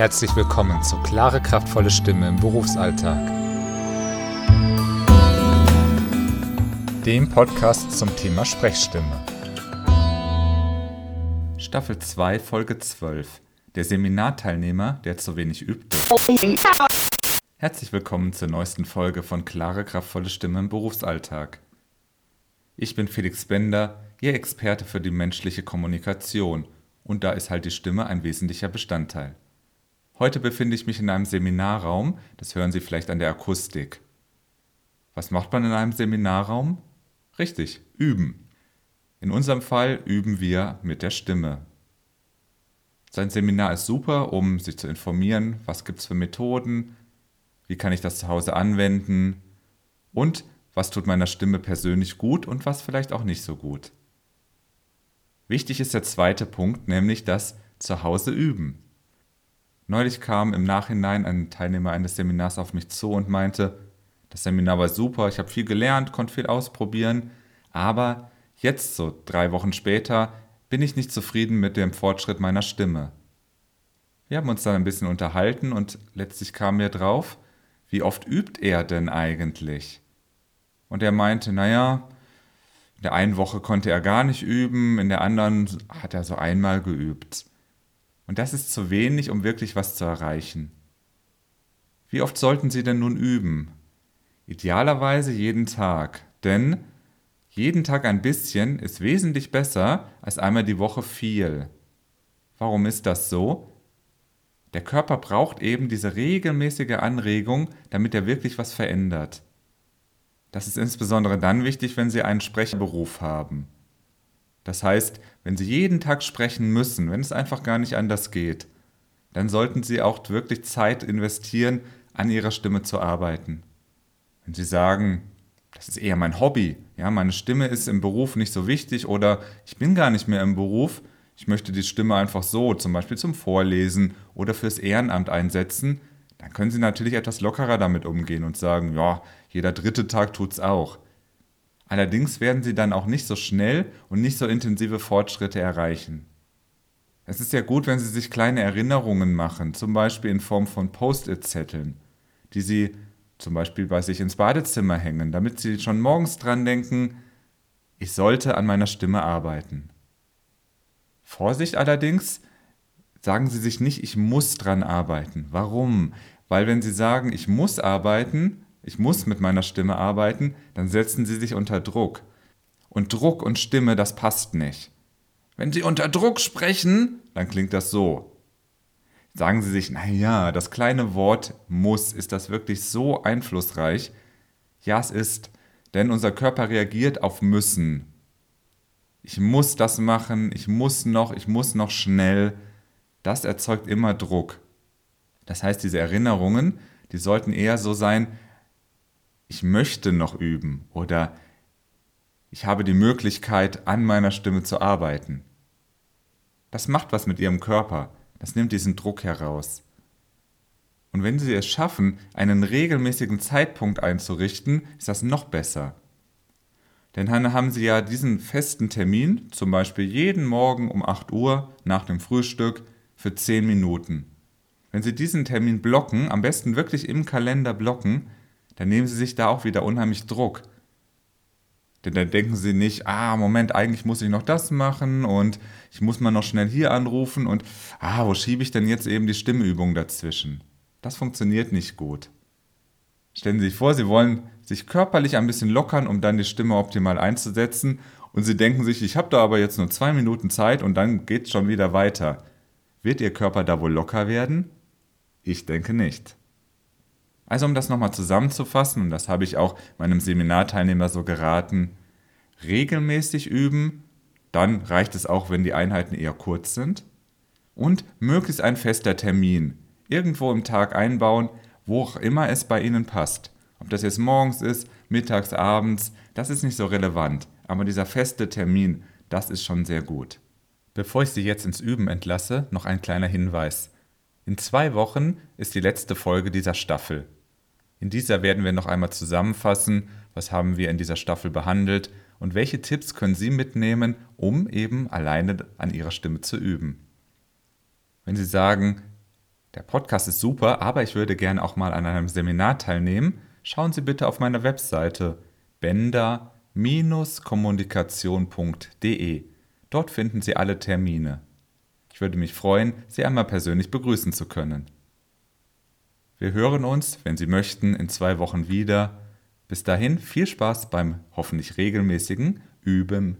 Herzlich willkommen zu Klare, kraftvolle Stimme im Berufsalltag. Dem Podcast zum Thema Sprechstimme. Staffel 2, Folge 12. Der Seminarteilnehmer, der zu wenig übte. Herzlich willkommen zur neuesten Folge von Klare, kraftvolle Stimme im Berufsalltag. Ich bin Felix Bender, Ihr Experte für die menschliche Kommunikation und da ist halt die Stimme ein wesentlicher Bestandteil. Heute befinde ich mich in einem Seminarraum, das hören Sie vielleicht an der Akustik. Was macht man in einem Seminarraum? Richtig, üben. In unserem Fall üben wir mit der Stimme. Sein Seminar ist super, um sich zu informieren, was gibt es für Methoden, wie kann ich das zu Hause anwenden und was tut meiner Stimme persönlich gut und was vielleicht auch nicht so gut. Wichtig ist der zweite Punkt, nämlich das Zuhause üben. Neulich kam im Nachhinein ein Teilnehmer eines Seminars auf mich zu und meinte, das Seminar war super, ich habe viel gelernt, konnte viel ausprobieren, aber jetzt, so drei Wochen später, bin ich nicht zufrieden mit dem Fortschritt meiner Stimme. Wir haben uns dann ein bisschen unterhalten und letztlich kam mir drauf, wie oft übt er denn eigentlich? Und er meinte, naja, in der einen Woche konnte er gar nicht üben, in der anderen hat er so einmal geübt. Und das ist zu wenig, um wirklich was zu erreichen. Wie oft sollten Sie denn nun üben? Idealerweise jeden Tag, denn jeden Tag ein bisschen ist wesentlich besser als einmal die Woche viel. Warum ist das so? Der Körper braucht eben diese regelmäßige Anregung, damit er wirklich was verändert. Das ist insbesondere dann wichtig, wenn Sie einen Sprecherberuf haben. Das heißt, wenn Sie jeden Tag sprechen müssen, wenn es einfach gar nicht anders geht, dann sollten Sie auch wirklich Zeit investieren, an Ihrer Stimme zu arbeiten. Wenn Sie sagen, das ist eher mein Hobby, ja, meine Stimme ist im Beruf nicht so wichtig oder ich bin gar nicht mehr im Beruf, ich möchte die Stimme einfach so, zum Beispiel zum Vorlesen oder fürs Ehrenamt einsetzen, dann können Sie natürlich etwas lockerer damit umgehen und sagen, ja, jeder dritte Tag tut's auch. Allerdings werden sie dann auch nicht so schnell und nicht so intensive Fortschritte erreichen. Es ist ja gut, wenn Sie sich kleine Erinnerungen machen, zum Beispiel in Form von Post-it-Zetteln, die Sie zum Beispiel bei sich ins Badezimmer hängen, damit Sie schon morgens dran denken, ich sollte an meiner Stimme arbeiten. Vorsicht allerdings, sagen Sie sich nicht, ich muss dran arbeiten. Warum? Weil wenn Sie sagen, ich muss arbeiten, ich muss mit meiner Stimme arbeiten, dann setzen sie sich unter Druck. Und Druck und Stimme, das passt nicht. Wenn sie unter Druck sprechen, dann klingt das so. Sagen Sie sich, naja, das kleine Wort muss, ist das wirklich so einflussreich? Ja, es ist, denn unser Körper reagiert auf müssen. Ich muss das machen, ich muss noch, ich muss noch schnell. Das erzeugt immer Druck. Das heißt, diese Erinnerungen, die sollten eher so sein, ich möchte noch üben oder ich habe die Möglichkeit, an meiner Stimme zu arbeiten. Das macht was mit Ihrem Körper, das nimmt diesen Druck heraus. Und wenn Sie es schaffen, einen regelmäßigen Zeitpunkt einzurichten, ist das noch besser. Denn dann haben Sie ja diesen festen Termin, zum Beispiel jeden Morgen um 8 Uhr nach dem Frühstück für 10 Minuten. Wenn Sie diesen Termin blocken, am besten wirklich im Kalender blocken, dann nehmen sie sich da auch wieder unheimlich Druck. Denn dann denken sie nicht, ah, Moment, eigentlich muss ich noch das machen und ich muss mal noch schnell hier anrufen und, ah, wo schiebe ich denn jetzt eben die Stimmübung dazwischen? Das funktioniert nicht gut. Stellen Sie sich vor, Sie wollen sich körperlich ein bisschen lockern, um dann die Stimme optimal einzusetzen und Sie denken sich, ich habe da aber jetzt nur zwei Minuten Zeit und dann geht es schon wieder weiter. Wird Ihr Körper da wohl locker werden? Ich denke nicht. Also um das nochmal zusammenzufassen, und das habe ich auch meinem Seminarteilnehmer so geraten, regelmäßig üben, dann reicht es auch, wenn die Einheiten eher kurz sind. Und möglichst ein fester Termin, irgendwo im Tag einbauen, wo auch immer es bei Ihnen passt. Ob das jetzt morgens ist, mittags, abends, das ist nicht so relevant. Aber dieser feste Termin, das ist schon sehr gut. Bevor ich Sie jetzt ins Üben entlasse, noch ein kleiner Hinweis. In zwei Wochen ist die letzte Folge dieser Staffel. In dieser werden wir noch einmal zusammenfassen, was haben wir in dieser Staffel behandelt und welche Tipps können Sie mitnehmen, um eben alleine an Ihrer Stimme zu üben. Wenn Sie sagen, Der Podcast ist super, aber ich würde gerne auch mal an einem Seminar teilnehmen. Schauen Sie bitte auf meiner Webseite bender-kommunikation.de. Dort finden Sie alle Termine. Ich würde mich freuen, Sie einmal persönlich begrüßen zu können. Wir hören uns, wenn Sie möchten, in zwei Wochen wieder. Bis dahin viel Spaß beim hoffentlich regelmäßigen Üben.